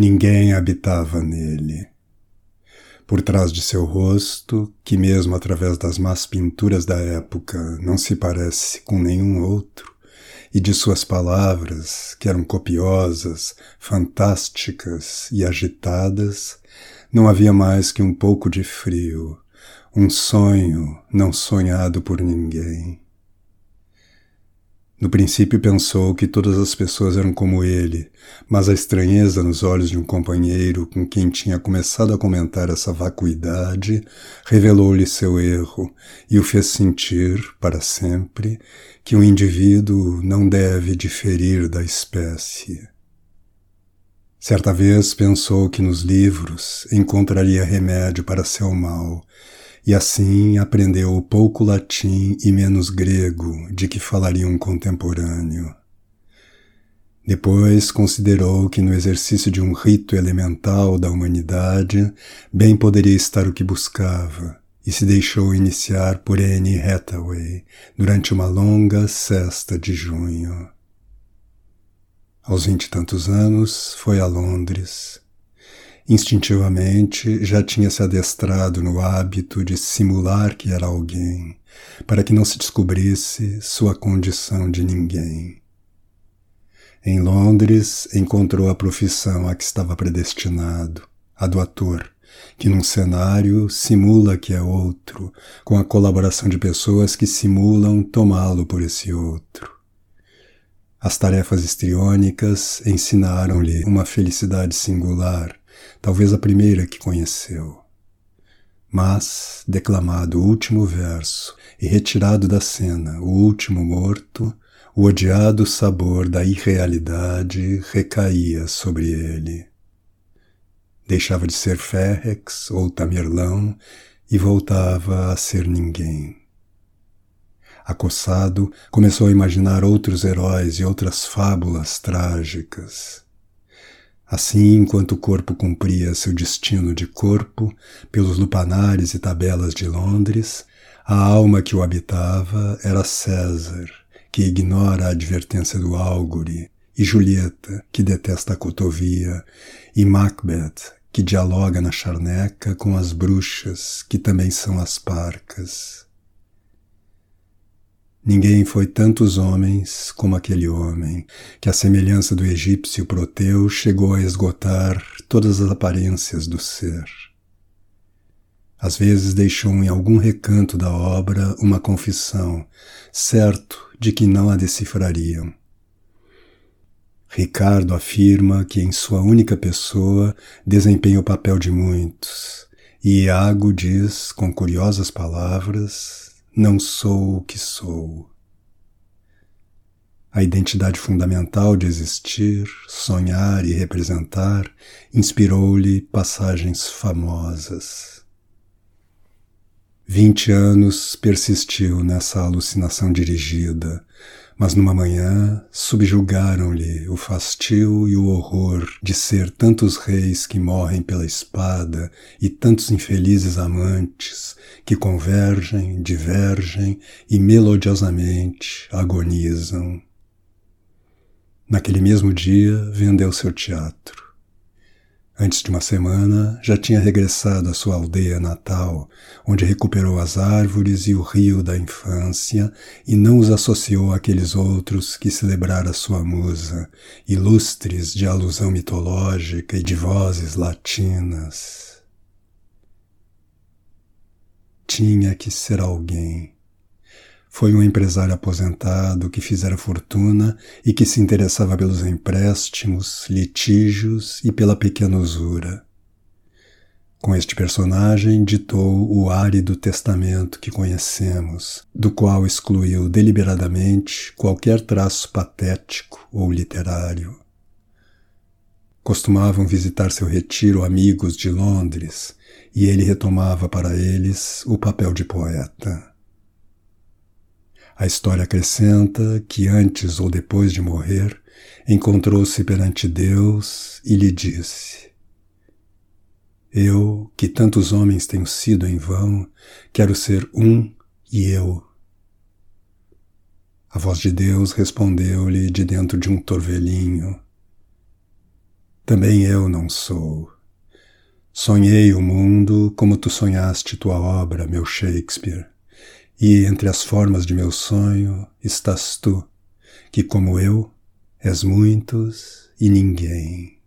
Ninguém habitava nele. Por trás de seu rosto, que mesmo através das más pinturas da época não se parece com nenhum outro, e de suas palavras, que eram copiosas, fantásticas e agitadas, não havia mais que um pouco de frio, um sonho não sonhado por ninguém. No princípio pensou que todas as pessoas eram como ele, mas a estranheza nos olhos de um companheiro com quem tinha começado a comentar essa vacuidade revelou-lhe seu erro e o fez sentir, para sempre, que o indivíduo não deve diferir da espécie. Certa vez pensou que nos livros encontraria remédio para seu mal e assim aprendeu pouco latim e menos grego de que falaria um contemporâneo. Depois considerou que no exercício de um rito elemental da humanidade bem poderia estar o que buscava, e se deixou iniciar por Anne Hathaway durante uma longa sesta de junho. Aos vinte e tantos anos, foi a Londres Instintivamente já tinha se adestrado no hábito de simular que era alguém, para que não se descobrisse sua condição de ninguém. Em Londres encontrou a profissão a que estava predestinado, a do ator, que num cenário simula que é outro, com a colaboração de pessoas que simulam tomá-lo por esse outro. As tarefas histriônicas ensinaram-lhe uma felicidade singular, talvez a primeira que conheceu. Mas, declamado o último verso e retirado da cena o último morto, o odiado sabor da irrealidade recaía sobre ele. Deixava de ser Férrex ou Tamerlão e voltava a ser ninguém. Acossado, começou a imaginar outros heróis e outras fábulas trágicas. Assim, enquanto o corpo cumpria seu destino de corpo pelos lupanares e tabelas de Londres, a alma que o habitava era César, que ignora a advertência do álgore, e Julieta, que detesta a cotovia, e Macbeth, que dialoga na charneca com as bruxas, que também são as parcas. Ninguém foi tantos homens como aquele homem, que, à semelhança do egípcio Proteu, chegou a esgotar todas as aparências do ser. Às vezes deixou em algum recanto da obra uma confissão, certo de que não a decifrariam. Ricardo afirma que em sua única pessoa desempenha o papel de muitos, e Iago diz, com curiosas palavras, não sou o que sou. A identidade fundamental de existir, sonhar e representar inspirou-lhe passagens famosas. Vinte anos persistiu nessa alucinação dirigida, mas numa manhã subjugaram-lhe o fastio e o horror de ser tantos reis que morrem pela espada e tantos infelizes amantes que convergem, divergem e melodiosamente agonizam. Naquele mesmo dia vendeu seu teatro. Antes de uma semana, já tinha regressado à sua aldeia natal, onde recuperou as árvores e o rio da infância e não os associou àqueles outros que celebrara sua musa, ilustres de alusão mitológica e de vozes latinas. Tinha que ser alguém foi um empresário aposentado que fizera fortuna e que se interessava pelos empréstimos, litígios e pela pequena usura. Com este personagem ditou o árido testamento que conhecemos, do qual excluiu deliberadamente qualquer traço patético ou literário. Costumavam visitar seu retiro amigos de Londres, e ele retomava para eles o papel de poeta. A história acrescenta que antes ou depois de morrer, encontrou-se perante Deus e lhe disse: Eu, que tantos homens tenho sido em vão, quero ser um e eu. A voz de Deus respondeu-lhe de dentro de um torvelinho: também eu não sou. Sonhei o mundo como tu sonhaste tua obra, meu Shakespeare, e entre as formas de meu sonho estás tu, que como eu és muitos e ninguém.